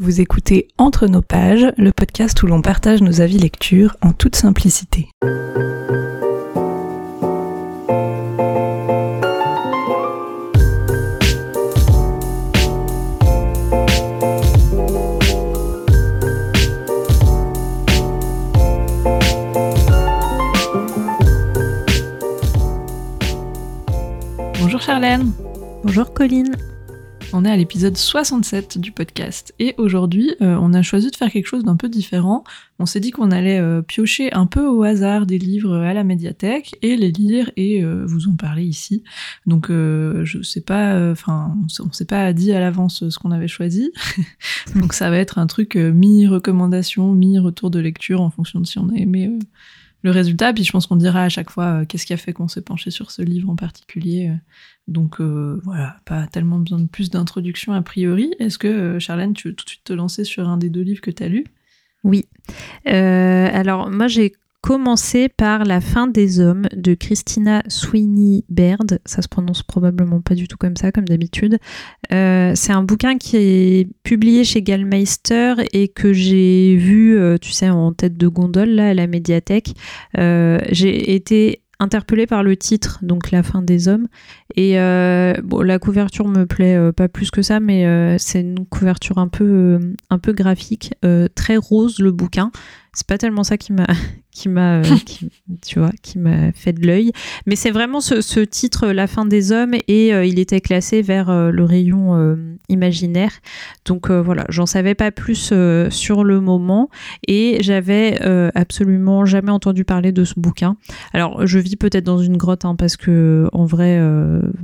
Vous écoutez Entre nos pages, le podcast où l'on partage nos avis lecture en toute simplicité. Bonjour Charlène. Bonjour Colline. On est à l'épisode 67 du podcast et aujourd'hui euh, on a choisi de faire quelque chose d'un peu différent. On s'est dit qu'on allait euh, piocher un peu au hasard des livres à la médiathèque et les lire et euh, vous en parler ici. Donc je sais pas, enfin on s'est pas dit à l'avance ce qu'on avait choisi. Donc ça va être un truc mi-recommandation, mi-retour de lecture en fonction de si on a aimé le résultat. Puis je pense qu'on dira à chaque fois qu'est-ce qui a fait qu'on s'est penché sur ce livre en particulier. Donc euh, voilà, pas tellement besoin de plus d'introduction a priori. Est-ce que, euh, Charlène, tu veux tout de suite te lancer sur un des deux livres que tu as lus Oui. Euh, alors moi j'ai commencé par La fin des hommes de Christina Sweeney Baird. Ça se prononce probablement pas du tout comme ça, comme d'habitude. c'est un bouquin qui est publié chez Gallmeister et que j'ai vu, tu sais, en tête de gondole là à la médiathèque. j'ai été interpellée par le titre, donc La fin des hommes. Et euh, bon, la couverture me plaît euh, pas plus que ça, mais euh, c'est une couverture un peu, un peu graphique, très rose le bouquin. C'est pas tellement ça qui m'a qui m'a, euh, tu vois, qui m'a fait de l'œil. Mais c'est vraiment ce, titre, La fin des hommes, et euh, il était classé vers euh, le rayon imaginaire. Donc voilà, j'en savais pas plus sur le moment, et j'avais absolument jamais entendu parler de ce bouquin. Alors je vis peut-être dans une grotte, hein, parce que en vrai,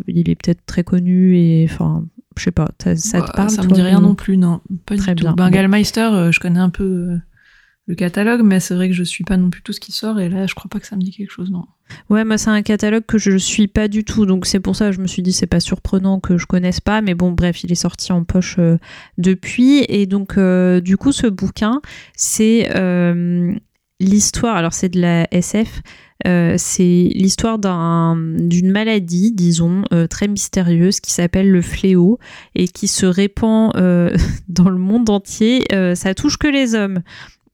il est peut-être très connu et enfin je sais pas, ça te bah, parle Ça me dit rien non plus, non. Pas Très du bien. tout. je connais un peu le catalogue, mais c'est vrai que je suis pas non plus tout ce qui sort, et là, je crois pas que ça me dit quelque chose, non. Ouais, moi, c'est un catalogue que je suis pas du tout, donc c'est pour ça que je me suis dit, c'est pas surprenant que je connaisse pas, mais bon, bref, il est sorti en poche euh, depuis, et donc, euh, du coup, ce bouquin, c'est euh, l'histoire, alors c'est de la SF, c'est l'histoire d'une maladie, disons, très mystérieuse qui s'appelle le fléau et qui se répand dans le monde entier. ça touche que les hommes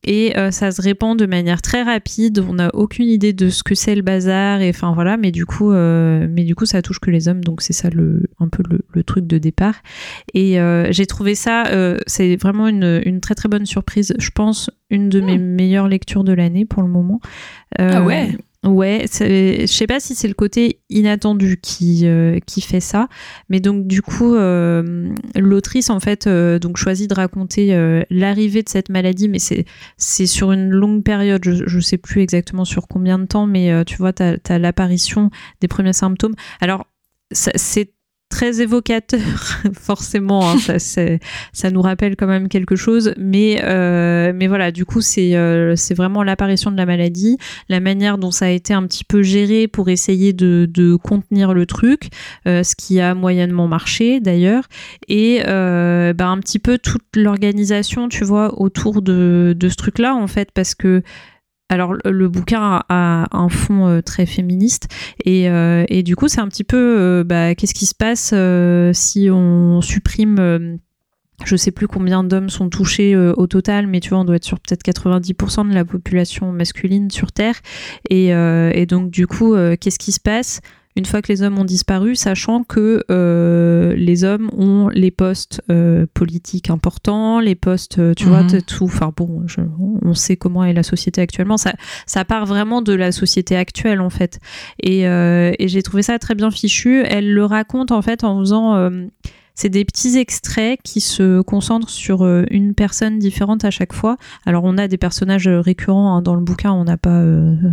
et euh, ça se répand de manière très rapide. On n'a aucune idée de ce que c'est le bazar et enfin voilà, mais du coup, euh, mais du coup, ça touche que les hommes, donc c'est ça le un peu le, truc de départ. Et euh, j'ai trouvé ça, c'est vraiment une, une, très très bonne surprise. Je pense une de mes hmm. meilleures lectures de l'année pour le moment. ah ouais. Ouais, je sais pas si c'est le côté inattendu qui, euh, qui fait ça, mais donc du coup, euh, l'autrice en fait euh, donc choisit de raconter l'arrivée de cette maladie, mais c'est sur une longue période, je, je sais plus exactement sur combien de temps, mais tu vois, tu as, as l'apparition des premiers symptômes. Alors, c'est très évocateur, forcément. Hein, ça, ça nous rappelle quand même quelque chose. Mais, euh, mais voilà, du coup, c'est euh, c'est vraiment l'apparition de la maladie, la manière dont ça a été un petit peu géré pour essayer de, de contenir le truc, euh, ce qui a moyennement marché d'ailleurs, et bah, un petit peu toute l'organisation, tu vois, autour de, de ce truc-là, en fait, parce que alors le bouquin a, un fond euh, très féministe euh, et, du coup c'est un petit peu euh, bah, qu'est-ce qui se passe si on supprime je sais plus combien d'hommes sont touchés au total, mais tu vois, on doit être sur peut-être 90% de la population masculine sur Terre. Et, et donc, du coup, qu'est-ce qui se passe? Une fois que les hommes ont disparu, sachant que euh, les hommes ont les postes euh, politiques importants, les postes, euh, tu vois, mhm. tout. Enfin bon, on sait comment est la société actuellement. Ça, ça part vraiment de la société actuelle en fait. Et, et j'ai trouvé ça très bien fichu. Elle le raconte en fait en faisant c'est des petits extraits qui se concentrent sur euh, une personne différente à chaque fois. Alors on a des personnages euh, récurrents hein, dans le bouquin, on n'a pas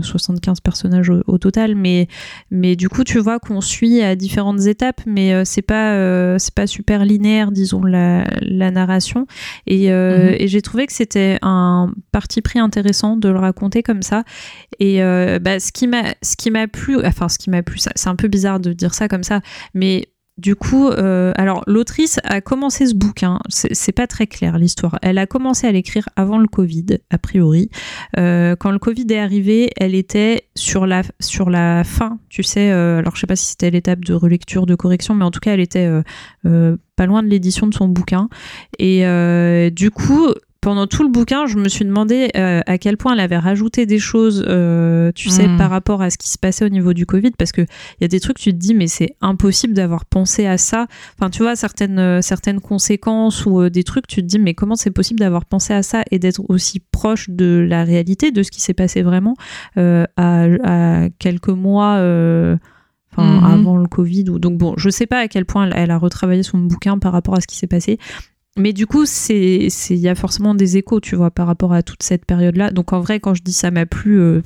75 euh, personnages au, total, mais, mais du coup tu vois qu'on suit à différentes étapes, mais c'est pas c'est pas super linéaire, disons la, la narration. Et, mhm. et j'ai trouvé que c'était un parti pris intéressant de le raconter comme ça. Et bah, ce qui m'a plu, enfin ce qui m'a plu, c'est un peu bizarre de dire ça comme ça, mais du coup, euh, alors l'autrice a commencé ce bouquin, c'est pas très clair l'histoire. Elle a commencé à l'écrire avant le Covid, a priori. Euh, quand le Covid est arrivé, elle était sur la, sur la fin, tu sais. Euh, alors je sais pas si c'était l'étape de relecture, de correction, mais en tout cas, elle était pas loin de l'édition de son bouquin. Et du coup, pendant tout le bouquin, je me suis demandé euh, à quel point elle avait rajouté des choses, euh, tu sais, hmm. par rapport à ce qui se passait au niveau du Covid, parce qu'il y a des trucs, tu te dis, mais c'est impossible d'avoir pensé à ça. Enfin, tu vois, certaines, euh, certaines conséquences ou des trucs, tu te dis, mais comment c'est possible d'avoir pensé à ça et d'être aussi proche de la réalité, de ce qui s'est passé vraiment à, quelques mois hmm. avant le Covid. Donc bon, je sais pas à quel point elle, a retravaillé son bouquin par rapport à ce qui s'est passé, mais du coup, il y a forcément des échos, tu vois, par rapport à toute cette période-là. Donc en vrai, quand je dis ça m'a plu, euh,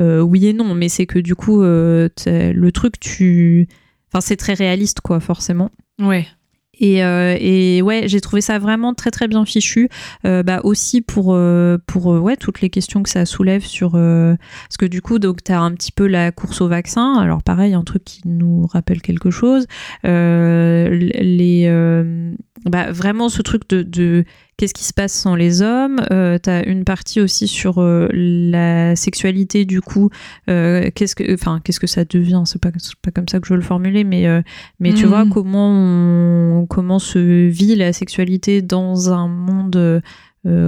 euh, oui et non, mais c'est que du coup, euh, le truc, tu, enfin, c'est très réaliste, quoi, forcément. Ouais. Et, euh, et, ouais, j'ai trouvé ça vraiment très très bien fichu. Euh, bah aussi pour euh, pour ouais toutes les questions que ça soulève sur parce que du coup donc t'as un petit peu la course au vaccin. Alors pareil, un truc qui nous rappelle quelque chose. les bah, vraiment ce truc de, de qu'est-ce qui se passe sans les hommes? Euh, tu as une partie aussi sur euh, la sexualité, du coup, euh, qu'est-ce que, enfin, qu'est-ce que ça devient? C'est pas, pas comme ça que je veux le formuler, mais, euh, mais tu vois Hmm. comment on- comment se vit la sexualité dans un monde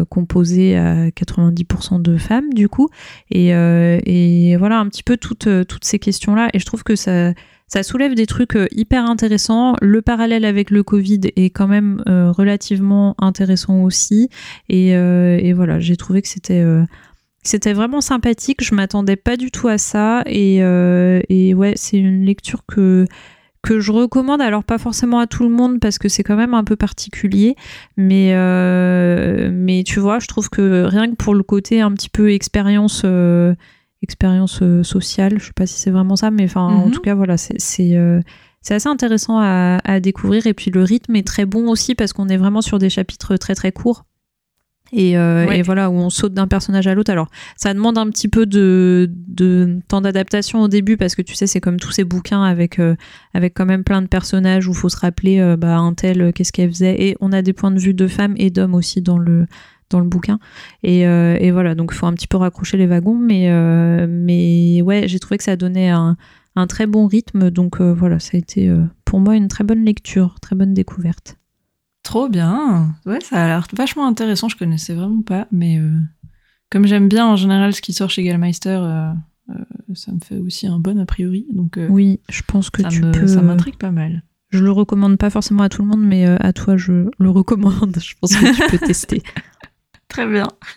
composé à 90% de femmes, du coup, et, et voilà un petit peu toutes toutes ces questions là. Et je trouve que ça ça soulève des trucs euh, hyper intéressants. Le parallèle avec le Covid est quand même euh, relativement intéressant aussi. Et, euh, et voilà, j'ai trouvé que c'était vraiment sympathique. Je m'attendais pas du tout à ça. Et, et ouais, c'est une lecture que que je recommande, alors pas forcément à tout le monde parce que c'est quand même un peu particulier, mais, mais tu vois, je trouve que rien que pour le côté un petit peu expérience, expérience euh, sociale, je sais pas si c'est vraiment ça, mais enfin, en Mhm. tout cas, voilà, c'est c'est euh, assez intéressant à, à découvrir. Et puis le rythme est très bon aussi parce qu'on est vraiment sur des chapitres très très courts. Et, euh, Ouais. et voilà, où on saute d'un personnage à l'autre. Alors, ça demande un petit peu de, de temps d'adaptation au début parce que tu sais, c'est comme tous ces bouquins avec, euh, avec quand même plein de personnages où il faut se rappeler euh, bah, un tel, qu'est-ce qu'elle faisait. Et on a des points de vue de femmes et d'hommes aussi dans le, dans le bouquin. Et, euh, et voilà, donc il faut un petit peu raccrocher les wagons. Mais, euh, mais ouais, j'ai trouvé que ça donnait un, un très bon rythme. Donc euh, voilà, ça a été pour moi une très bonne lecture, très bonne découverte. Trop bien. Ouais, ça a l'air vachement intéressant. Je connaissais vraiment pas, mais comme j'aime bien en général ce qui sort chez Gallmeister, ça me fait aussi un bon a priori. Donc Oui, je pense que ça tu me- peux. ça m'intrigue pas mal. Je le recommande pas forcément à tout le monde, mais à toi, je le recommande. Je pense que tu peux tester. Très bien.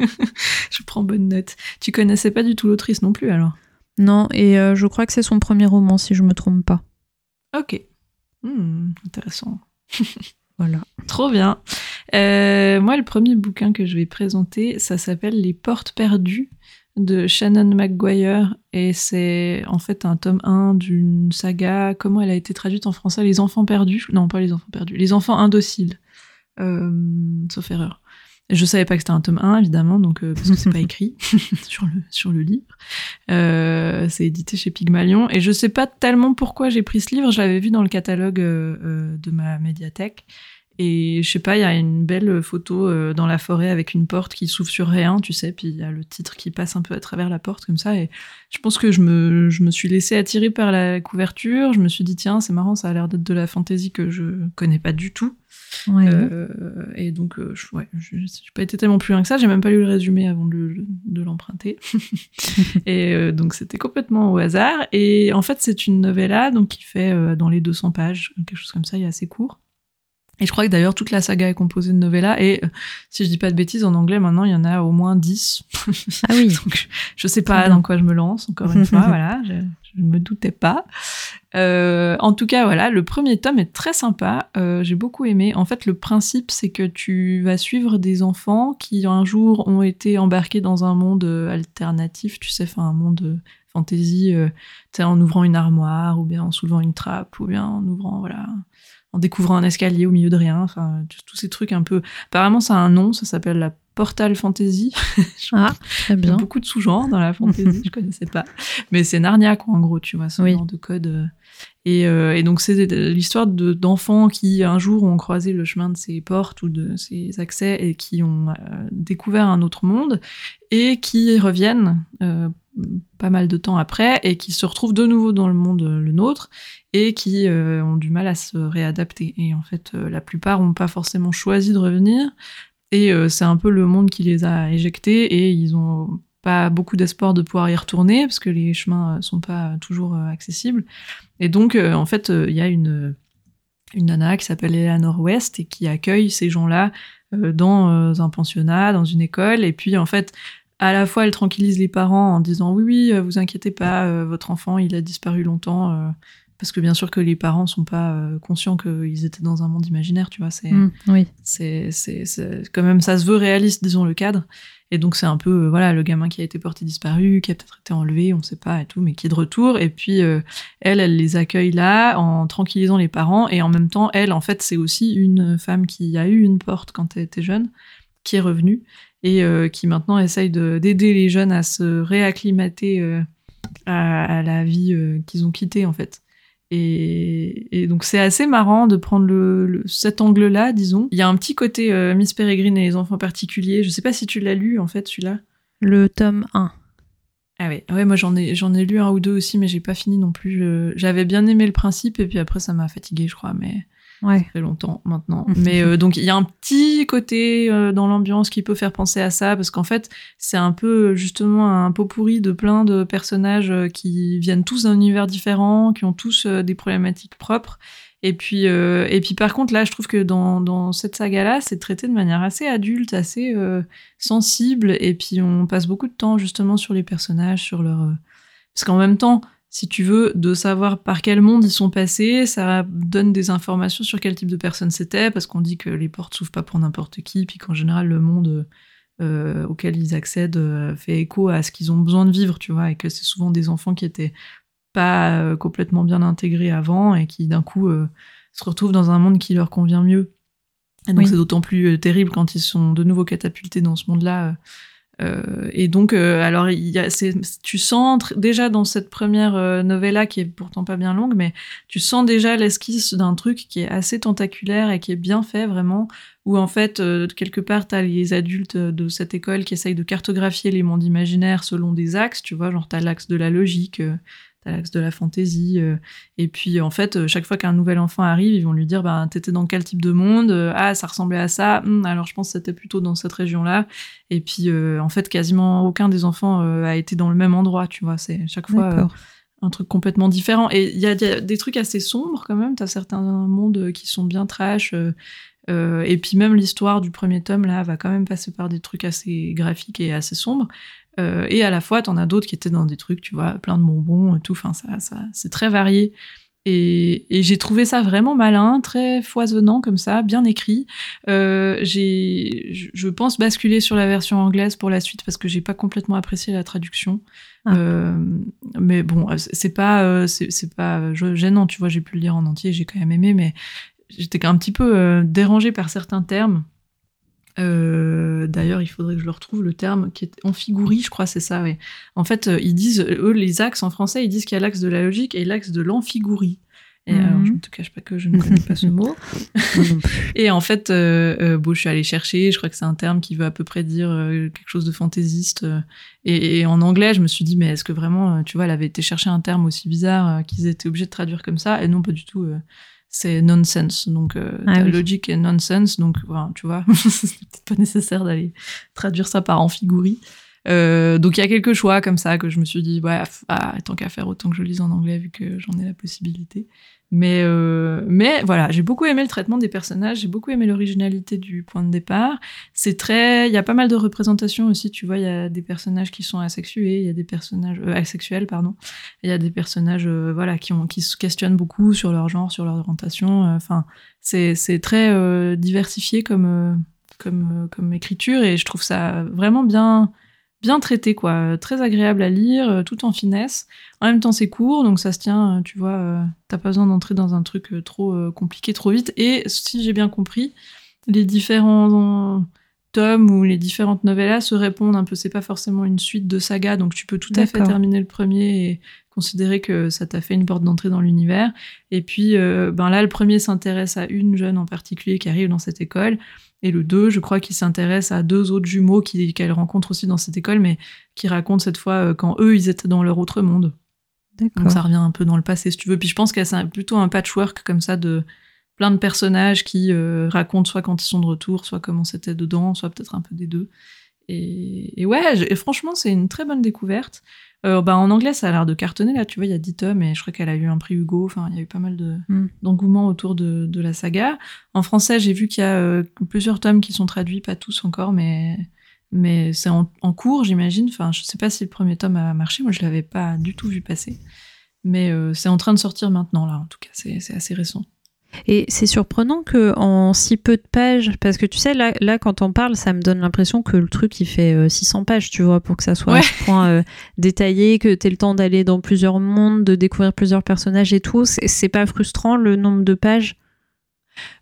je prends bonne note. Tu connaissais pas du tout l'autrice non plus alors? Non, et euh, je crois que c'est son premier roman, si je me trompe pas. Ok. Hmm, intéressant. Voilà. Trop bien. Euh, moi, le premier bouquin que je vais présenter, ça s'appelle Les Portes perdues de Shannon McGuire et c'est en fait un tome 1 d'une saga. Comment elle a été traduite en français? Les enfants perdus Non, pas les enfants perdus. Les enfants indociles. Euh, sauf erreur. Je savais pas que c'était un tome 1, évidemment, donc euh, parce que c'est pas écrit sur le sur le livre. Euh, c'est édité chez Pygmalion et je sais pas tellement pourquoi j'ai pris ce livre. Je l'avais vu dans le catalogue euh, de ma médiathèque et je sais pas, il y a une belle photo dans la forêt avec une porte qui s'ouvre sur rien, tu sais, puis il y a le titre qui passe un peu à travers la porte comme ça et je pense que je me je me suis laissée attirer par la couverture. Je me suis dit tiens, c'est marrant, ça a l'air d'être de la fantaisie que je connais pas du tout. Ouais. Euh, et donc, euh, je, ouais, j'ai pas été tellement plus loin que ça. J'ai même pas lu le résumé avant de, le- de l'emprunter. et euh, donc, c'était complètement au hasard. Et en fait, c'est une novella donc qui fait euh, dans les 200 pages, quelque chose comme ça, il est assez court. Et je crois que d'ailleurs, toute la saga est composée de novellas. Et euh, si je dis pas de bêtises, en anglais, maintenant, il y en a au moins 10. Ah oui. Donc, je- sais pas dans quoi je me lance, encore une fois, voilà, je, je me doutais pas. Euh, en tout cas, voilà, le premier tome est très sympa, euh, j'ai beaucoup aimé. En fait, le principe, c'est que tu vas suivre des enfants qui un jour ont été embarqués dans un monde euh, alternatif, tu sais, enfin un monde fantasy, euh, en ouvrant une armoire, ou bien en soulevant une trappe, ou bien en ouvrant, voilà, en découvrant un escalier au milieu de rien, enfin, tous ces trucs un peu... Apparemment, ça a un nom, ça s'appelle la Portal Fantasy. Ah, très Il y a bien. beaucoup de sous-genres dans la fantasy, je connaissais pas. Mais c'est Narnia, quoi, en gros, tu vois, ce Oui. genre de code. euh. Et, euh, et donc c'est l'histoire de- d'enfants qui un jour ont croisé le chemin de ces portes ou de ces accès et qui ont euh, découvert un autre monde et qui reviennent euh, pas mal de temps après et qui se retrouvent de nouveau dans le monde le nôtre et qui euh, ont du mal à se réadapter. Et en fait, euh, la plupart n'ont pas forcément choisi de revenir et euh, c'est un peu le monde qui les a éjectés et ils ont pas beaucoup d'espoir de pouvoir y retourner parce que les chemins euh, sont pas toujours euh, accessibles. Et donc, en fait, il y a une, une nana qui s'appelle Eleanor West et qui accueille ces gens-là dans un pensionnat, dans une école. Et puis, en fait, à la fois, elle tranquillise les parents en disant oui, oui, vous inquiétez pas, votre enfant, il a disparu longtemps. Parce que bien sûr que les parents sont pas euh, conscients qu'ils étaient dans un monde imaginaire, tu vois. C'est Mm, oui. c'est c'est c'est- quand même ça se veut réaliste disons le cadre et donc c'est un peu euh, voilà le gamin qui a été porté disparu qui a peut-être été enlevé on sait pas et tout mais qui est de retour et puis euh, elle elle les accueille là en tranquillisant les parents et en même temps elle en fait c'est aussi une femme qui a eu une porte quand elle était jeune qui est revenue et euh, qui maintenant essaye de- d'aider les jeunes à se réacclimater euh, à, à la vie qu'ils ont quittée en fait et, et donc c'est assez marrant de prendre le, le- cet angle-là, disons. Il y a un petit côté euh, Miss Peregrine et les enfants particuliers. Je sais pas si tu l'as lu en fait celui-là. Le tome 1. Ah ouais, ouais, moi j'en ai j'en ai lu un ou deux aussi, mais j'ai pas fini non plus. J'avais bien aimé le principe et puis après ça m'a fatigué, je crois, mais Ouais. ça fait longtemps maintenant. mais euh, donc il y a un petit côté euh, dans l'ambiance qui peut faire penser à ça parce qu'en fait c'est un peu justement un pot pourri de plein de personnages euh, qui viennent tous d'un univers différent, qui ont tous euh, des problématiques propres. Et puis, euh, et puis par contre, là, je trouve que dans, dans cette saga-là, c'est traité de manière assez adulte, assez euh, sensible, et puis on passe beaucoup de temps justement sur les personnages, sur leur... Parce qu'en même temps, si tu veux, de savoir par quel monde ils sont passés, ça donne des informations sur quel type de personne c'était, parce qu'on dit que les portes s'ouvrent pas pour n'importe qui, puis qu'en général, le monde euh, auquel ils accèdent euh, fait écho à ce qu'ils ont besoin de vivre, tu vois, et que c'est souvent des enfants qui étaient pas euh, complètement bien intégrés avant et qui d'un coup se retrouvent dans un monde qui leur convient mieux. Et donc Oui. c'est d'autant plus terrible quand ils sont de nouveau catapultés dans ce monde-là. Euh, euh, et donc, euh, alors, il y a, tu sens déjà dans cette première euh, novella, qui est pourtant pas bien longue, mais tu sens déjà l'esquisse d'un truc qui est assez tentaculaire et qui est bien fait vraiment, où en fait, euh, quelque part, t'as les adultes de cette école qui essayent de cartographier les mondes imaginaires selon des axes, tu vois, genre t'as l'axe de la logique, euh, t'as l'axe de la fantaisie, euh, et puis en fait, euh, chaque fois qu'un nouvel enfant arrive, ils vont lui dire, bah, t'étais dans quel type de monde Euh, Ah, ça ressemblait à ça. Hum, alors je pense que c'était plutôt dans cette région-là. Et puis, euh, en fait, quasiment aucun des enfants euh, a été dans le même endroit, tu vois. C'est chaque fois un truc complètement différent. Et il y a, il y a des trucs assez sombres quand même. T'as certains mondes qui sont bien trash. euh, et puis même l'histoire du premier tome là va quand même passer par des trucs assez graphiques et assez sombres. Euh, et à la fois, t'en as d'autres qui étaient dans des trucs, tu vois, plein de bonbons et tout. Enfin, ça, ça, c'est très varié. Et, et j'ai trouvé ça vraiment malin, très foisonnant comme ça, bien écrit. Euh, j'ai, je- pense basculer sur la version anglaise pour la suite parce que j'ai pas complètement apprécié la traduction. Ah. Euh, mais bon, c'est pas, c'est pas gênant, tu vois. J'ai pu le lire en entier, j'ai quand même aimé, mais j'étais un petit peu dérangée par certains termes. Euh, D'ailleurs, il faudrait que je le retrouve le terme qui est amphigourie, je crois, c'est ça. Ouais. En fait, euh, ils disent, eux, les axes en français, ils disent qu'il y a l'axe de la logique et l'axe de l'amphigourie. Et Mhm. alors, je ne te cache pas que je ne connais pas ce mot. Et en fait, euh, euh, bon, je suis allée chercher, je crois que c'est un terme qui veut à peu près dire euh, quelque chose de fantaisiste. euh, et, et en anglais, je me suis dit, mais est-ce que vraiment, euh, tu vois, elle avait été chercher un terme aussi bizarre euh, qu'ils étaient obligés de traduire comme ça Et non, pas du tout. C'est nonsense. Donc, euh, Ah oui. logique et nonsense. Donc, voilà, tu vois, c'est peut-être pas nécessaire d'aller traduire ça par amphigourie. Euh, donc il y a quelques choix comme ça que je me suis dit ouais ah, tant qu'à faire autant que je lise en anglais vu que j'en ai la possibilité mais euh, mais voilà j'ai beaucoup aimé le traitement des personnages j'ai beaucoup aimé l'originalité du point de départ. C'est très il y a pas mal de représentations aussi tu vois il y a des personnages qui sont asexués il y a des personnages euh, asexuels pardon. Il y a des personnages euh, voilà qui ont qui se questionnent beaucoup sur leur genre sur leur orientation euh, enfin c'est c'est très euh, diversifié comme comme comme écriture et je trouve ça vraiment bien bien traité quoi. Très agréable à lire euh, tout en finesse. En même temps c'est court donc ça se tient euh, tu vois euh, t'as pas besoin d'entrer dans un truc trop compliqué trop vite. Et si j'ai bien compris les différents tomes ou les différentes novellas se répondent un peu. C'est pas forcément une suite de sagas donc tu peux tout à fait terminer le premier et considérer que ça t'a fait une porte d'entrée dans l'univers. Et puis, euh, ben là, le premier s'intéresse à une jeune en particulier qui arrive dans cette école. Et le 2, je crois qu'il s'intéresse à deux autres jumeaux qu'elle rencontre aussi dans cette école, mais qui racontent cette fois euh, quand eux, ils étaient dans leur autre monde. Donc ça revient un peu dans le passé, si tu veux. Puis je pense que c'est plutôt un patchwork comme ça de plein de personnages qui euh, racontent soit quand ils sont de retour, soit comment c'était dedans, soit peut-être un peu des deux. Et, ouais, franchement, c'est une très bonne découverte. Euh, bah, en anglais, ça a l'air de cartonner, là, tu vois, il y a 10 tomes, et je crois qu'elle a eu un prix Hugo, enfin, il y a eu pas mal de, hmm. d'engouement autour de, de, la saga. En français, j'ai vu qu'il y a euh, plusieurs tomes qui sont traduits, pas tous encore, mais, mais c'est en, en, cours, j'imagine. Enfin, je sais pas si le premier tome a marché, moi je l'avais pas du tout vu passer. Mais euh, c'est en train de sortir maintenant, là, en tout cas, c'est assez récent. Et c'est surprenant que en si peu de pages, parce que tu sais, là, là quand on parle, ça me donne l'impression que le truc, il fait 600 euh, pages, tu vois, pour que ça soit un point euh, détaillé, que tu aies le temps d'aller dans plusieurs mondes, de découvrir plusieurs personnages et tout. C'est pas frustrant le nombre de pages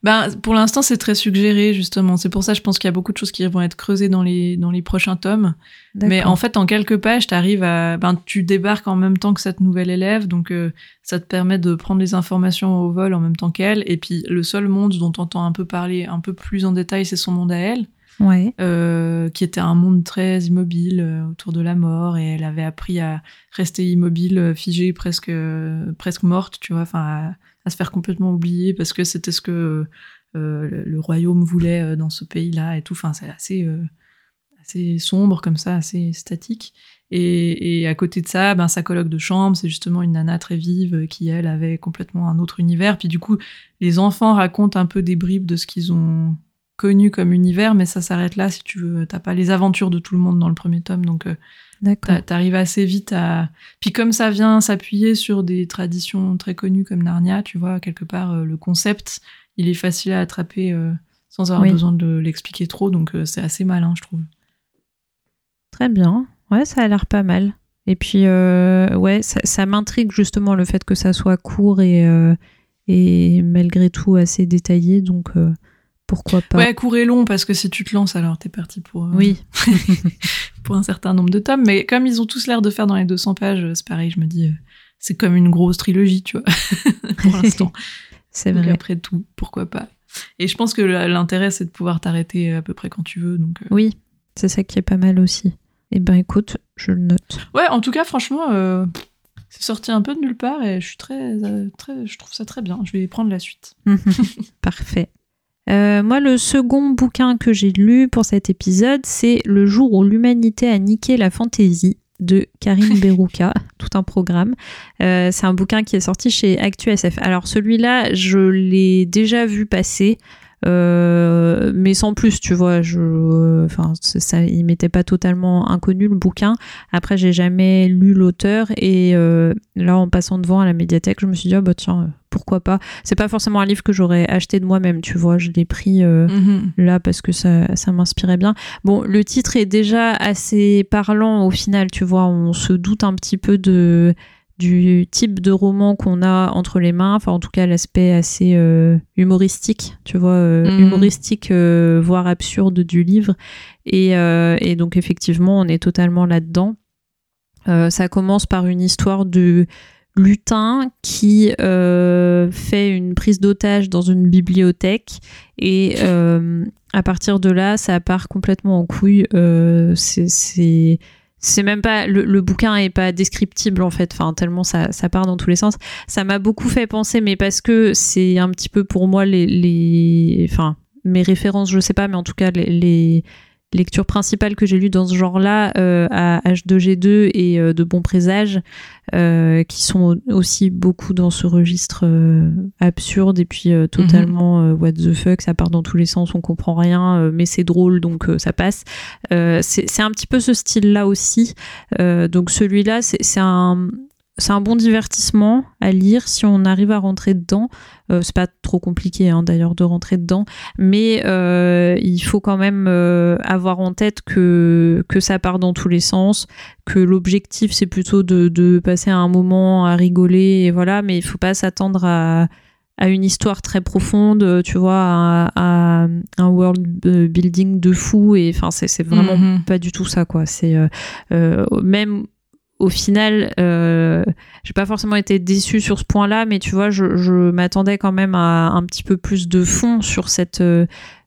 ben, pour l'instant, c'est très suggéré, justement. C'est pour ça, je pense qu'il y a beaucoup de choses qui vont être creusées dans les, dans les prochains tomes. Mais en fait, en quelques pages, t'arrives à, ben, tu débarques en même temps que cette nouvelle élève, donc euh, ça te permet de prendre les informations au vol en même temps qu'elle. Et puis, le seul monde dont on entend un peu parler un peu plus en détail, c'est son monde à elle. Ouais. Euh, qui était un monde très immobile euh, autour de la mort et elle avait appris à rester immobile, figée, presque presque morte, tu vois, enfin à se faire complètement oublier parce que c'était ce que euh, le, royaume voulait euh, dans ce pays-là et tout. Enfin, c'est assez, euh, assez sombre comme ça, assez statique. Et, et, à côté de ça, ben, sa coloc de chambre, c'est justement une nana très vive qui, elle, avait complètement un autre univers. Puis du coup, les enfants racontent un peu des bribes de ce qu'ils ont connu comme univers, mais ça s'arrête là si tu veux. T'as pas les aventures de tout le monde dans le premier tome, donc T'arrives assez vite à. Puis comme ça vient s'appuyer sur des traditions très connues comme Narnia, tu vois, quelque part, euh, le concept, il est facile à attraper euh, sans avoir besoin de l'expliquer trop, donc euh, c'est assez malin, je trouve. Très bien. Ouais, ça a l'air pas mal. Et puis, ouais, ça, m'intrigue justement le fait que ça soit court et, et malgré tout assez détaillé, donc pourquoi pas. Ouais, court et long, parce que si tu te lances, alors t'es parti pour, oui. pour un certain nombre de tomes. Mais comme ils ont tous l'air de faire dans les 200 pages, c'est pareil, je me dis, euh, c'est comme une grosse trilogie, tu vois, pour l'instant. c'est vrai. après tout, pourquoi pas. Et je pense que l'intérêt, c'est de pouvoir t'arrêter à peu près quand tu veux. Donc, euh. Oui, c'est ça qui est pas mal aussi. Eh ben écoute, je le note. Ouais, en tout cas, franchement, c'est sorti un peu de nulle part et je suis très, très, je trouve ça très bien. Je vais prendre la suite. Parfait. Euh, moi, le second bouquin que j'ai lu pour cet épisode, c'est Le jour où l'humanité a niqué la fantaisie de Karine Berouka, tout un programme. Euh, c'est un bouquin qui est sorti chez ActuSF. Alors celui-là, je l'ai déjà vu passer. Euh, mais sans plus, tu vois, je, enfin, ça, il m'était pas totalement inconnu le bouquin. Après, j'ai jamais lu l'auteur et euh, là, en passant devant à la médiathèque, je me suis dit, oh, bah tiens, pourquoi pas. C'est pas forcément un livre que j'aurais acheté de moi-même, tu vois, je l'ai pris mhm. là parce que ça, ça m'inspirait bien. Bon, le titre est déjà assez parlant au final, tu vois, on se doute un petit peu de du type de roman qu'on a entre les mains, enfin en tout cas l'aspect assez euh, humoristique, tu vois, euh, mhm. humoristique, euh, voire absurde du livre. Et, et, donc effectivement, on est totalement là-dedans. ça commence par une histoire de lutin qui fait une prise d'otage dans une bibliothèque et à partir de là, ça part complètement en couille. c'est c'est même pas le, bouquin est pas descriptible en fait enfin tellement ça, ça part dans tous les sens ça m'a beaucoup fait penser mais parce que c'est un petit peu pour moi les, les enfin mes références je sais pas mais en tout cas les lecture principale que j'ai lues dans ce genre-là euh, à H2G2 et euh, de Bon Présage, euh, qui sont aussi beaucoup dans ce registre absurde et puis totalement mhm. what the fuck, ça part dans tous les sens, on comprend rien, mais c'est drôle donc ça passe. c'est un petit peu ce style-là aussi. donc celui-là, c'est un c'est un bon divertissement à lire si on arrive à rentrer dedans. Euh, c'est pas trop compliqué hein, d'ailleurs de rentrer dedans, mais euh, il faut quand même euh, avoir en tête que, que ça part dans tous les sens, que l'objectif c'est plutôt de, de, passer un moment à rigoler, et voilà, mais il faut pas s'attendre à, à une histoire très profonde, tu vois, à, un world building de fou, et enfin c'est vraiment mm-hmm. pas du tout ça quoi. C'est même au final, euh, j'ai pas forcément été déçue sur ce point-là, mais tu vois, je, m'attendais quand même à un petit peu plus de fond sur cette euh,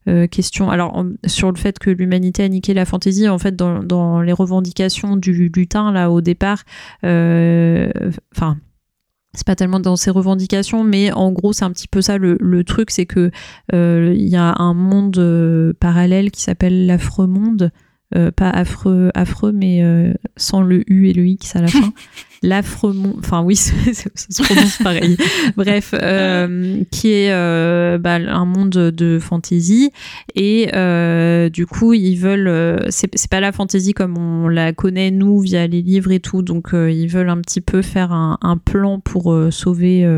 euh, question. Alors, sur le fait que l'humanité a niqué la fantaisie, en fait, dans, les revendications du lutin, là, au départ, enfin. c'est pas tellement dans ses revendications, mais en gros, c'est un petit peu ça le, le truc, c'est que il y a un monde parallèle qui s'appelle l'affreux monde, euh, pas affreux, affreux, mais euh, sans le U et le X à la fin. L'affreux monde, enfin oui, ça se prononce pareil. Bref, euh, qui est euh, bah, un monde de fantasy et euh, du coup ils veulent, c'est pas la fantasy comme on la connaît nous via les livres et tout, donc ils veulent un petit peu faire un, un plan pour sauver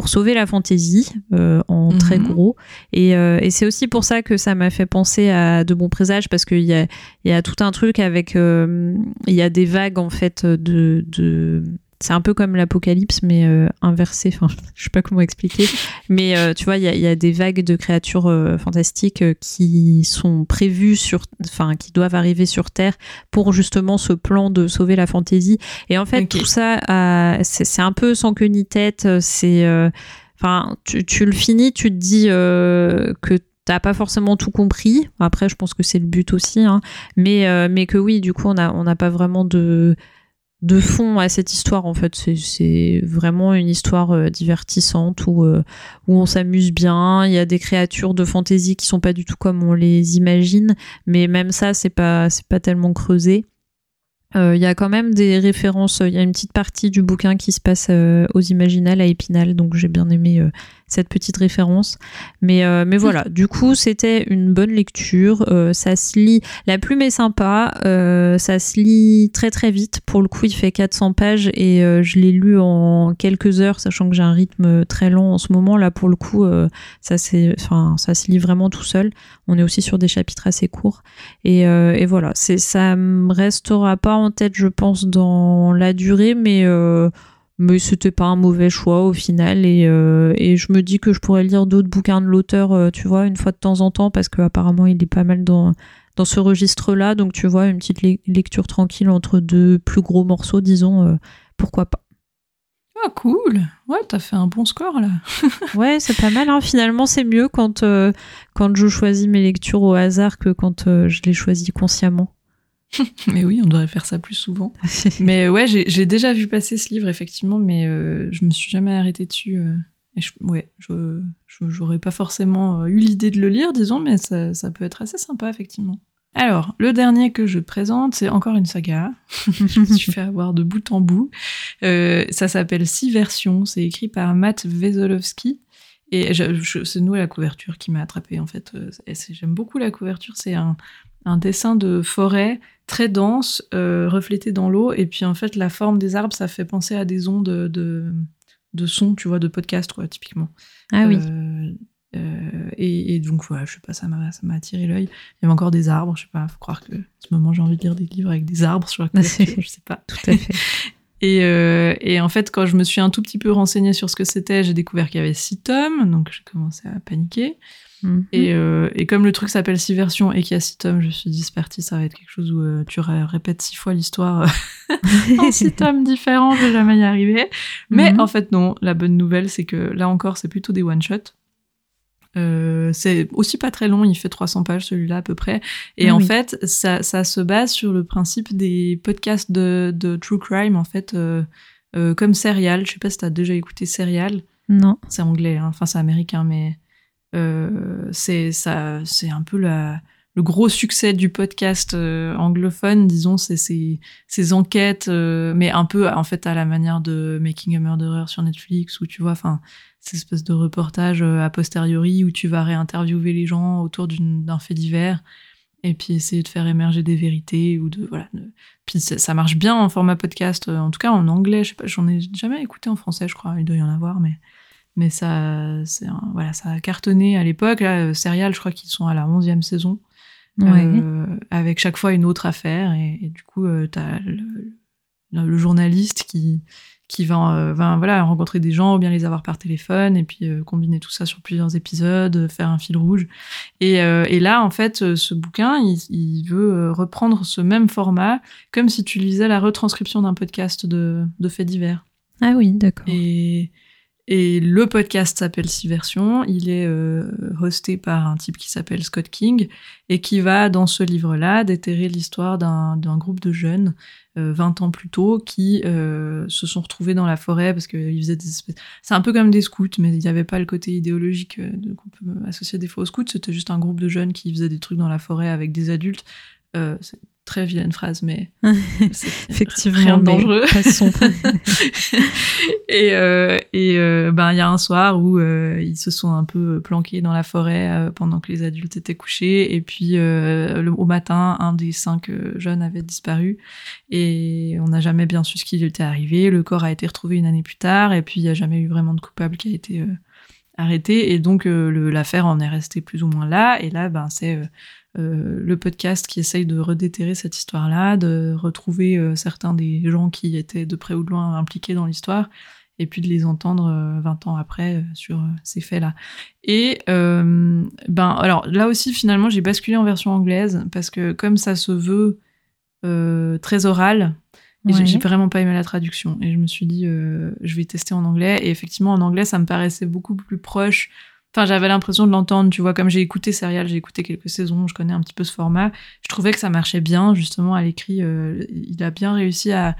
pour sauver la fantaisie euh, en très Mhm. gros. Et, euh, et c'est aussi pour ça que ça m'a fait penser à de bons présages parce qu'il y a, y a tout un truc avec, euh, il y a des vagues en fait de, de c'est un peu comme l'apocalypse mais euh, inversé. Enfin, je sais pas comment expliquer. Mais euh, tu vois, il y a, y a des vagues de créatures euh, fantastiques qui sont prévues sur, enfin, qui doivent arriver sur Terre pour justement ce plan de sauver la fantaisie. Et en fait, tout ça, c'est un peu sans queue ni tête. C'est, enfin, tu, tu le finis, tu te dis que t'as pas forcément tout compris. Après, je pense que c'est le but aussi, hein. mais mais que oui, du coup, on a on n'a pas vraiment de de fond à cette histoire en fait. C'est vraiment une histoire euh, divertissante où euh, où on s'amuse bien. Il y a des créatures de fantaisie qui sont pas du tout comme on les imagine mais même ça c'est pas c'est pas tellement creusé. Euh, il y a quand même des références il y a une petite partie du bouquin qui se passe aux Imaginales à Épinal donc j'ai bien aimé cette petite référence mais euh, mais voilà du coup c'était une bonne lecture Euh, ça se lit la plume est sympa, euh, ça se lit très très vite. Pour le coup, il fait 400 pages et je l'ai lu en quelques heures, sachant que j'ai un rythme très lent en ce moment. Là, pour le coup, ça, enfin, ça se lit vraiment tout seul. On est aussi sur des chapitres assez courts. Et, et voilà, ça me restera pas en tête, je pense, dans la durée, mais... Mais c'était pas un mauvais choix au final et, euh, et je me dis que je pourrais lire d'autres bouquins de l'auteur euh, tu vois une fois de temps en temps parce qu'apparemment il est pas mal dans dans ce registre-là. Donc, tu vois, une petite le- lecture tranquille entre deux plus gros morceaux, disons, euh, pourquoi pas. Ah, cool. Ouais, t'as fait un bon score là. Ouais, c'est pas mal. hein. Finalement, c'est mieux quand, quand je choisis mes lectures au hasard que quand je les choisis consciemment. Mais oui, on devrait faire ça plus souvent. mais ouais, j'ai déjà vu passer ce livre, effectivement, mais euh, je me suis jamais arrêtée dessus. euh, et je, ouais, je je- j'aurais pas forcément euh, eu l'idée de le lire, disons, mais ça, ça peut être assez sympa, effectivement. Alors, le dernier que je présente, c'est encore une saga. je me suis fait avoir de bout en bout. Euh, ça s'appelle Six versions. C'est écrit par Matt Wesolowski. Et je- je- c'est nous la couverture qui m'a attrapé en fait. Euh, J'aime beaucoup la couverture. C'est un, un dessin de forêt très dense, euh, reflété dans l'eau. Et puis en fait, la forme des arbres, ça fait penser à des ondes de, de son, tu vois, de podcast, quoi, typiquement. ah oui. Euh, euh, et, et donc voilà, je sais pas, ça m'a ça m'a attiré l'œil. Il y avait encore des arbres, je sais pas, faut croire que en ce moment j'ai envie de lire des livres avec des arbres sur la couverture, je sais pas. Tout à fait. Et, euh, et en fait, quand je me suis un tout petit peu renseignée sur ce que c'était, j'ai découvert qu'il y avait six tomes, donc j'ai commencé à paniquer. Mhm. Et, euh, et comme le truc s'appelle six versions et qu'il y a six tomes, je me suis dit, c'est parti, ça va être quelque chose où euh, tu ré- répètes six fois l'histoire euh, en six tomes différents, je vais jamais y arriver. Mais Mhm. en fait, non, la bonne nouvelle, c'est que là encore, c'est plutôt des one-shots. Euh, c'est aussi pas très long, il fait 300 pages celui-là à peu près. Et Ah en oui. fait, ça, ça se base sur le principe des podcasts de, de true crime, en fait, comme Serial. Je sais pas si t'as déjà écouté Serial. Non. C'est anglais, hein. enfin c'est américain, mais c'est ça, c'est un peu le gros succès du podcast euh, anglophone, disons, c'est ces, ces enquêtes, euh, mais un peu en fait à la manière de Making a Murderer sur Netflix, où tu vois, enfin, ces espèces de reportages euh, a posteriori où tu vas réinterviewer les gens autour d'un fait divers et puis essayer de faire émerger des vérités ou de voilà. Puis ça, ça marche bien en format podcast, euh, en tout cas en anglais. Je sais pas, j'en ai jamais écouté en français, je crois. Il doit y en avoir, mais mais ça, un- voilà, ça a cartonné à l'époque. Là, euh, Serial, je crois qu'ils sont à la 11e saison, Ouais. euh, avec chaque fois une autre affaire. Et, et du coup, euh, t'as le, le- le journaliste qui, qui va, va, voilà, rencontrer des gens ou bien les avoir par téléphone et puis combiner tout ça sur plusieurs épisodes, faire un fil rouge. Et, et là, en fait, ce bouquin, il, il, veut reprendre ce même format comme si tu lisais la retranscription d'un podcast de, de faits divers. Ah oui, d'accord. Et, et le podcast s'appelle Versions. Il est euh, hosté par un type qui s'appelle Scott King et qui va, dans ce livre-là, déterrer l'histoire d'un groupe de jeunes, 20 euh, ans plus tôt, qui euh, se sont retrouvés dans la forêt parce qu'ils faisaient des espèces... C'est un peu comme des scouts, mais il n'y avait pas le côté idéologique qu'on peut associer des fois aux scouts. C'était juste un groupe de jeunes qui faisaient des trucs dans la forêt avec des adultes. Très vilaine phrase, mais effectivement rien de dangereux. et euh, et euh, ben il y a un soir où euh, ils se sont un peu planqués dans la forêt pendant que les adultes étaient couchés, et puis le, au matin, un des cinq jeunes avait disparu et on n'a jamais bien su ce qui lui était arrivé. Le corps a été retrouvé une année plus tard, et puis il n'y a jamais eu vraiment de coupable qui a été arrêté, et donc l'affaire en est restée plus ou moins là. Et là, ben c'est euh, le podcast qui essaye de redéterrer cette histoire-là, de retrouver euh, certains des gens qui étaient de près ou de loin impliqués dans l'histoire, et puis de les entendre 20 euh, ans après sur ces faits-là. Et ben alors là aussi finalement j'ai basculé en version anglaise parce que comme ça se veut très oral, et j'ai vraiment pas aimé la traduction. Et je me suis dit, je vais tester en anglais. Et effectivement, en anglais, ça me paraissait beaucoup plus proche Enfin, j'avais l'impression de l'entendre, tu vois, comme j'ai écouté Serial, j'ai écouté quelques saisons, je connais un petit peu ce format. Je trouvais que ça marchait bien, justement, à l'écrit. Euh, il a bien réussi à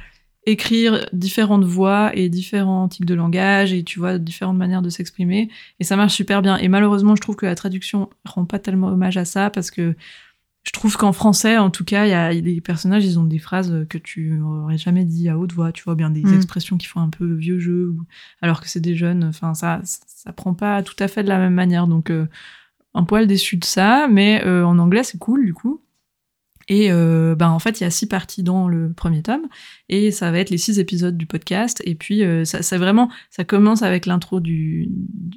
écrire différentes voix et différents types de langage et tu vois différentes manières de s'exprimer et ça marche super bien et malheureusement je trouve que la traduction rend pas tellement hommage à ça parce que je trouve qu'en français, en tout cas, il y a des personnages, ils ont des phrases que tu n'aurais jamais dit à haute voix, tu vois, bien des mm. expressions qui font un peu vieux jeu, alors que c'est des jeunes. Enfin, ça, ça prend pas tout à fait de la même manière. Donc, euh, un poil déçu de ça, mais euh, en anglais, c'est cool, du coup. Et euh, ben en fait, il y a six parties dans le premier tome, et ça va être les six épisodes du podcast. Et puis, euh, ça, ça, vraiment, ça commence avec l'intro du,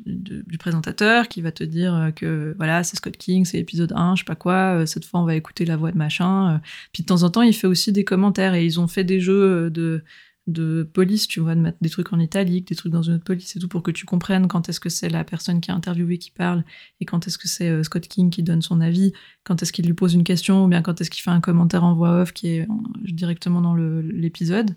du, du, présentateur qui va te dire euh, que voilà, c'est Scott King, c'est épisode 1, je sais pas quoi. Euh, cette fois, on va écouter la voix de machin. Puis de temps en temps, il fait aussi des commentaires, et ils ont fait des jeux de de police, tu vois, de mettre des trucs en italique, des trucs dans une autre police et tout, pour que tu comprennes quand est-ce que c'est la personne qui a interviewé qui parle, et quand est-ce que c'est euh, Scott King qui donne son avis, quand est-ce qu'il lui pose une question, ou bien quand est-ce qu'il fait un commentaire en voix off qui est directement dans l'épisode.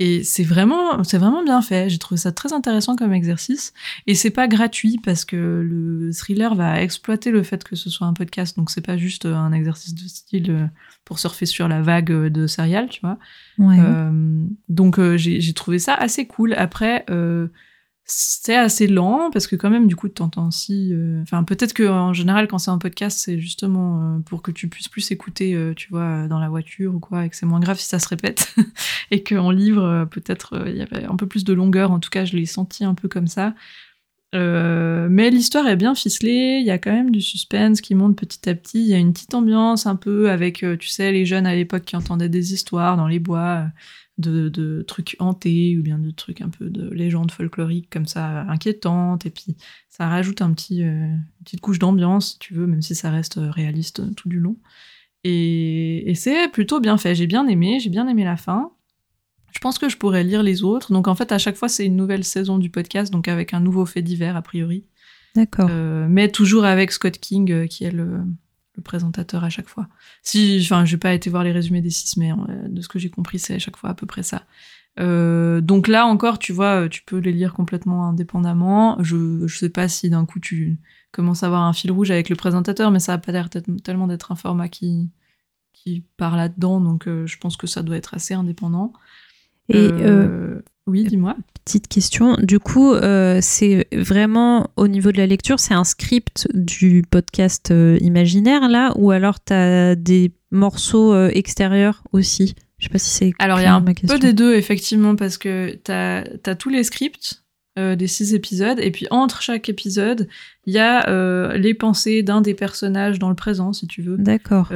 Et c'est vraiment, c'est vraiment bien fait. J'ai trouvé ça très intéressant comme exercice. Et c'est pas gratuit parce que le thriller va exploiter le fait que ce soit un podcast. Donc c'est pas juste un exercice de style euh, pour surfer sur la vague de serial, tu vois. Euh, donc euh, j'ai trouvé ça assez cool. Après, c'est assez lent parce que quand même du coup t'entends aussi euh, enfin peut-être que en général quand c'est un podcast c'est justement euh, pour que tu puisses plus écouter euh, tu vois dans la voiture ou quoi et que c'est moins grave si ça se répète. Et qu'en livre peut-être il y avait un peu plus de longueur en tout cas je l'ai senti un peu comme ça. Mais l'histoire est bien ficelée il y a quand même du suspense qui monte petit à petit il y a une petite ambiance un peu avec tu sais les jeunes à l'époque qui entendaient des histoires dans les bois de, trucs hantés ou bien de trucs un peu de légendes folkloriques comme ça inquiétantes. Et puis ça rajoute un petit euh, une petite couche d'ambiance si tu veux même si ça reste euh, réaliste euh, tout du long. Et, c'est plutôt bien fait. J'ai bien aimé j'ai bien aimé la fin. Je pense que je pourrais lire les autres. Donc en fait à chaque fois c'est une nouvelle saison du podcast donc avec un nouveau fait divers a priori. D'accord. Mais toujours avec Scott King qui est le le présentateur à chaque fois. Si, enfin, j'ai pas été voir les résumés des six, mais euh, de ce que j'ai compris, c'est à chaque fois à peu près ça. Euh, donc là encore, tu vois, tu peux les lire complètement indépendamment. Je, je sais pas si d'un coup tu commences à avoir un fil rouge avec le présentateur, mais ça a pas l'air tellement d'être un format qui, qui part là-dedans, donc euh, je pense que ça doit être assez indépendant. Et oui, dis-moi. Petite question. Du coup, euh, c'est vraiment au niveau de la lecture, c'est un script du podcast euh, imaginaire là, ou alors tu as des morceaux euh, extérieurs aussi? Je sais pas si c'est. Alors il y a un peu des deux effectivement, parce que tu as, tous les scripts des six épisodes, et puis entre chaque épisode, il y a les pensées d'un des personnages dans le présent, si tu veux. D'accord.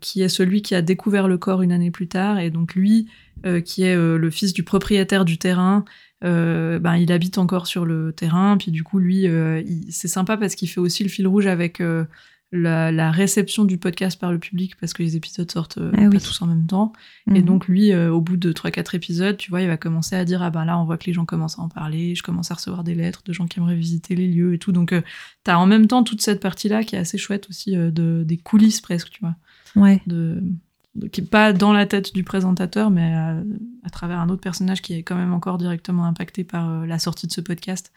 qui est celui qui a découvert le corps une année plus tard, et donc lui euh, qui est euh, le fils du propriétaire du terrain. Euh, ben, il habite encore sur le terrain, puis du coup, lui, c'est sympa parce qu'il fait aussi le fil rouge avec la, réception du podcast par le public parce que les épisodes sortent euh, Ah pas tous en même temps. Et Mhm. donc lui, euh, au bout de 3-4 épisodes, tu vois, il va commencer à dire ah ben là, on voit que les gens commencent à en parler, je commence à recevoir des lettres de gens qui aimeraient visiter les lieux et tout. Donc euh, t'as en même temps toute cette partie-là qui est assez chouette aussi euh, de, des coulisses presque, tu vois, Ouais. de- qui est pas dans la tête du présentateur, mais à, à travers un autre personnage qui est quand même encore directement impacté par euh, la sortie de ce podcast.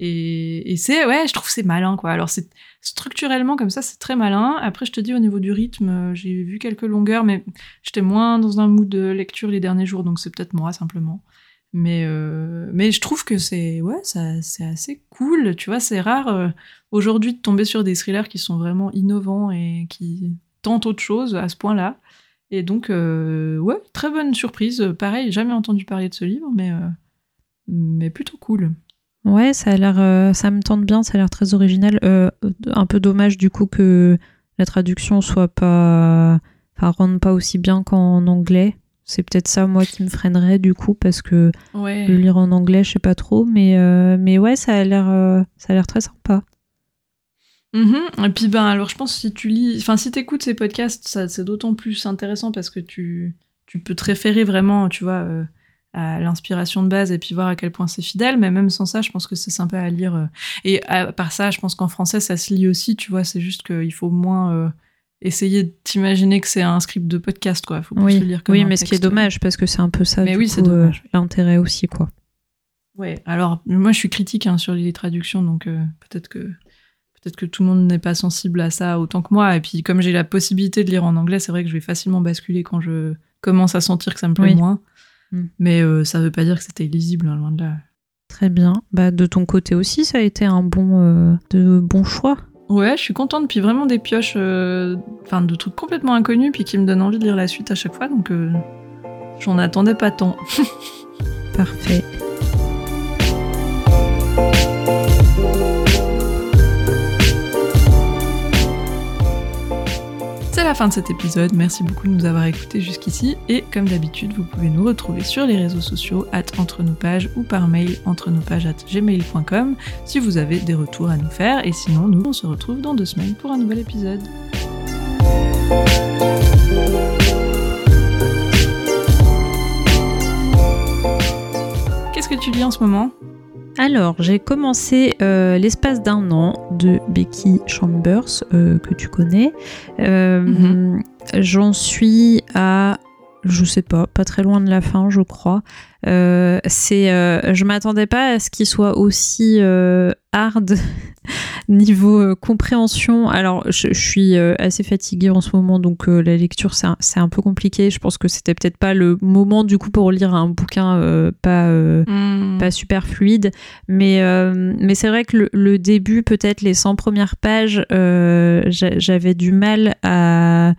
Et, et c'est ouais, je trouve c'est malin quoi. Alors c'est structurellement comme ça, c'est très malin. Après, je te dis au niveau du rythme, euh, j'ai vu quelques longueurs, mais j'étais moins dans un mood de lecture les derniers jours, donc c'est peut-être moi simplement. Mais euh, mais je trouve que c'est ouais, c'est assez cool. Tu vois, c'est rare euh, aujourd'hui de tomber sur des thrillers qui sont vraiment innovants et qui tentent autre chose à ce point-là. Et donc euh, ouais, très bonne surprise. Pareil, jamais entendu parler de ce livre, mais euh, mais plutôt cool. Ouais, ça a l'air, euh, ça me tente bien, ça a l'air très original. Un peu dommage du coup que la traduction soit pas, enfin rende pas aussi bien qu'en anglais. C'est peut-être ça moi qui me freinerait du coup parce que Ouais. le lire en anglais, je sais pas trop, mais mais ouais, ça a l'air, ça a l'air très sympa. Mhm. Et puis ben alors je pense que si tu lis, enfin si t'écoutes ces podcasts, ça c'est d'autant plus intéressant parce que tu tu peux te référer vraiment, tu vois, euh, à l'inspiration de base et puis voir à quel point c'est fidèle. Mais même sans ça, je pense que c'est sympa à lire. euh. Et à part ça, je pense qu'en français ça se lit aussi, tu vois. C'est juste qu'il faut moins euh, essayer de t'imaginer que c'est un script de podcast, quoi. Faut plus Oui, lire comme oui, mais ce qui est dommage parce que c'est un peu ça. Mais du oui, c'est dommage, L'intérêt aussi quoi. Ouais, alors moi je suis critique hein, sur les traductions, donc peut-être que peut-être que tout le monde n'est pas sensible à ça autant que moi. Et puis comme j'ai la possibilité de lire en anglais, c'est vrai que je vais facilement basculer quand je commence à sentir que ça me plaît Oui. moins. Mm. Mais euh, ça veut pas dire que c'était illisible, hein, loin de là. Très bien. Bah de ton côté aussi, ça a été un bon, euh, de bon choix. Ouais, je suis contente, puis vraiment des pioches, euh, enfin de trucs complètement inconnus, puis qui me donnent envie de lire la suite à chaque fois, donc j'en attendais pas tant. Parfait. C'est la fin de cet épisode, merci beaucoup de nous avoir écoutés jusqu'ici. Et comme d'habitude vous pouvez nous retrouver sur les réseaux sociaux entre nos pages ou par mail entre nos pages at gmail.com si vous avez des retours à nous faire. Et sinon nous on se retrouve dans deux semaines pour un nouvel épisode. Qu'est-ce que tu lis en ce moment? Alors, j'ai commencé euh, l'espace d'un an de Becky Chambers, euh, que tu connais. Euh, Mhm. J'en suis à, je sais pas, pas très loin de la fin, je crois. C'est, je m'attendais pas à ce qu'il soit aussi hard niveau euh, compréhension. Alors, je, je suis euh, assez fatiguée en ce moment, donc euh, la lecture c'est un, peu compliqué. Je pense que c'était peut-être pas le moment du coup pour lire un bouquin pas euh, pas super fluide. Mais, mais c'est vrai que le, le début, peut-être les 100 premières pages, j'a- j'avais du mal à,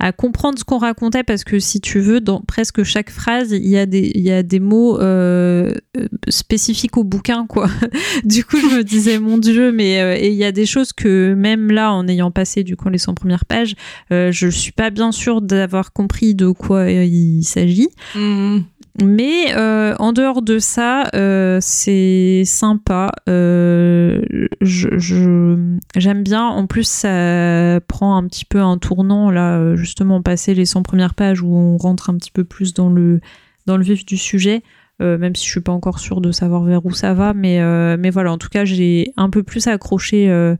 à comprendre ce qu'on racontait parce que si tu veux, dans presque chaque phrase, il y a des, il y a des mots euh, euh, spécifiques au bouquin, quoi. du coup, je me disais, mon Dieu, mais euh, et il y a des choses que même là, en ayant passé du coup les 100 premières pages, euh, je suis pas bien sûre d'avoir compris de quoi il s'agit. Mhm. Mais euh, en dehors de ça, euh, c'est sympa. Euh, je- J'aime bien. En plus, ça prend un petit peu un tournant, là, justement, passer les 100 premières pages où on rentre un petit peu plus dans le, dans le vif du sujet. Euh, même si je suis pas encore sûre de savoir vers où ça va, mais, euh, mais voilà, en tout cas, j'ai un peu plus accroché euh,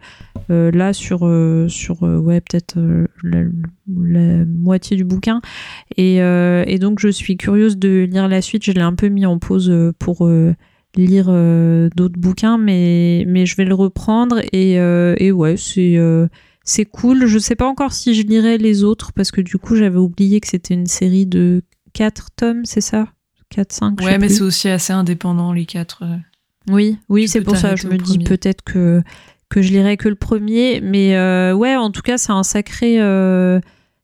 là sur, sur ouais, peut-être la, moitié du bouquin. Et, et donc, je suis curieuse de lire la suite. Je l'ai un peu mis en pause pour lire d'autres bouquins, mais, mais je vais le reprendre. Et, et ouais, c'est. c'est cool. Je sais pas encore si je lirai les autres parce que du coup j'avais oublié que c'était une série de 4 tomes, c'est ça? 4, 5 je Ouais, mais c'est aussi assez indépendant les quatre. euh. Oui, oui, c'est pour ça. Je me dis peut-être que, que je lirai que le premier. Mais euh, ouais, en tout cas, c'est un sacré. euh,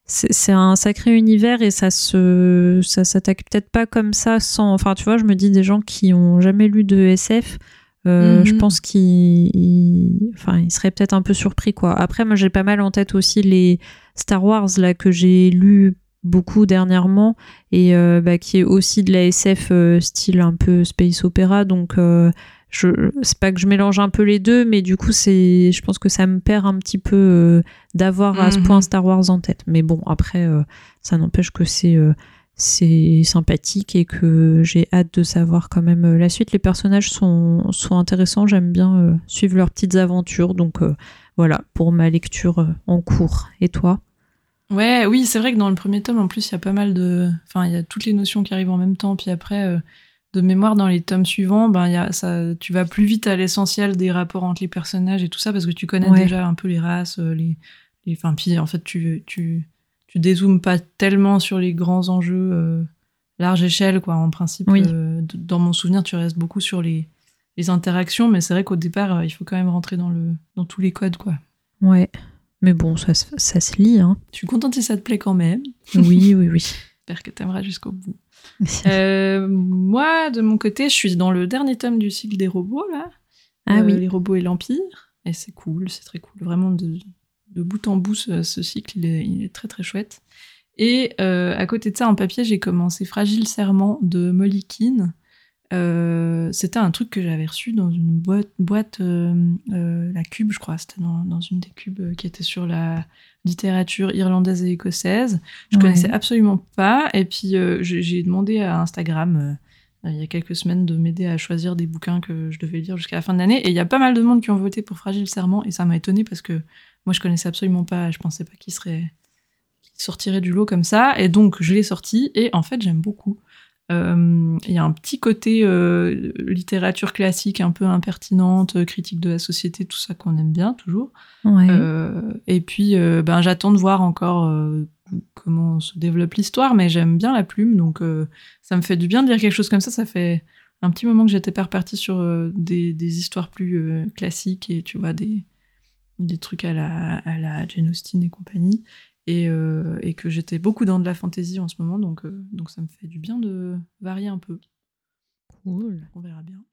c'est un sacré univers et ça se ça s'attaque peut-être pas comme ça sans enfin tu vois je me dis des gens qui ont jamais lu de SF euh, Mhm. je pense qu'ils ils- enfin ils seraient peut-être un peu surpris quoi après moi j'ai pas mal en tête aussi les Star Wars là que j'ai lu beaucoup dernièrement et euh, bah, qui est aussi de la SF euh, style un peu space opéra donc euh, je c'est pas que je mélange un peu les deux, mais du coup c'est, je pense que ça me perd un petit peu d'avoir à ce Mhm. point Star Wars en tête. Mais bon, après ça n'empêche que c'est c'est sympathique et que j'ai hâte de savoir quand même la suite. Les personnages sont sont intéressants, j'aime bien suivre leurs petites aventures, donc voilà pour ma lecture en cours. Et toi? Ouais, oui, c'est vrai que dans le premier tome, en plus, il y a pas mal de. Enfin, il y a toutes les notions qui arrivent en même temps. Puis après, euh, de mémoire, dans les tomes suivants, ben, y a ça, tu vas plus vite à l'essentiel des rapports entre les personnages et tout ça, parce que tu connais Ouais. déjà un peu les races, euh, les. les enfin, puis en fait, tu, tu, tu dézoomes pas tellement sur les grands enjeux euh, large échelle, quoi. En principe, Oui. euh, dans mon souvenir, tu restes beaucoup sur les, les interactions, mais c'est vrai qu'au départ, il faut quand même rentrer dans, le, dans tous les codes, quoi. Ouais. Mais bon, ça, se- ça se lit, hein. Je suis contente si ça te plaît quand même. Oui, oui, oui. J'espère que t'aimeras jusqu'au bout. Euh, moi, de mon côté, je suis dans le dernier tome du cycle des robots, là. ah Euh, oui. Les robots et l'Empire. Et c'est cool, c'est très cool. Vraiment, de, de bout en bout, ce, ce cycle, il est, il est très très chouette. Et euh, à côté de ça, en papier, j'ai commencé Fragile Serment de Molly Keane. Euh, c'était un truc que j'avais reçu dans une boîte, boîte euh, euh, la Cube, je crois. C'était dans, dans une des cubes qui était sur la littérature irlandaise et écossaise. Je Ouais. connaissais absolument pas. Et puis, j'ai demandé à Instagram il y a quelques semaines de m'aider à choisir des bouquins que je devais lire jusqu'à la fin de l'année. Et il y a pas mal de monde qui ont voté pour Fragile Serment. Et ça m'a étonné parce que moi, je connaissais absolument pas. Je pensais pas qu'il serait qu'il sortirait du lot comme ça. Et donc, je l'ai sorti. Et en fait, j'aime beaucoup. Euh, Il y a un petit côté euh, littérature classique, un peu impertinente, euh, critique de la société, tout ça qu'on aime bien toujours. Ouais. Et puis, ben, j'attends de voir encore comment se développe l'histoire, mais j'aime bien la plume, donc euh, ça me fait du bien de lire quelque chose comme ça. Ça fait un petit moment que j'étais pas repartie sur euh, des, des histoires plus euh, classiques et tu vois, des, des trucs à la, à la Jane Austen et compagnie. Et, euh, et que j'étais beaucoup dans de la fantasy en ce moment, donc, euh, donc ça me fait du bien de varier un peu. Cool. On verra bien.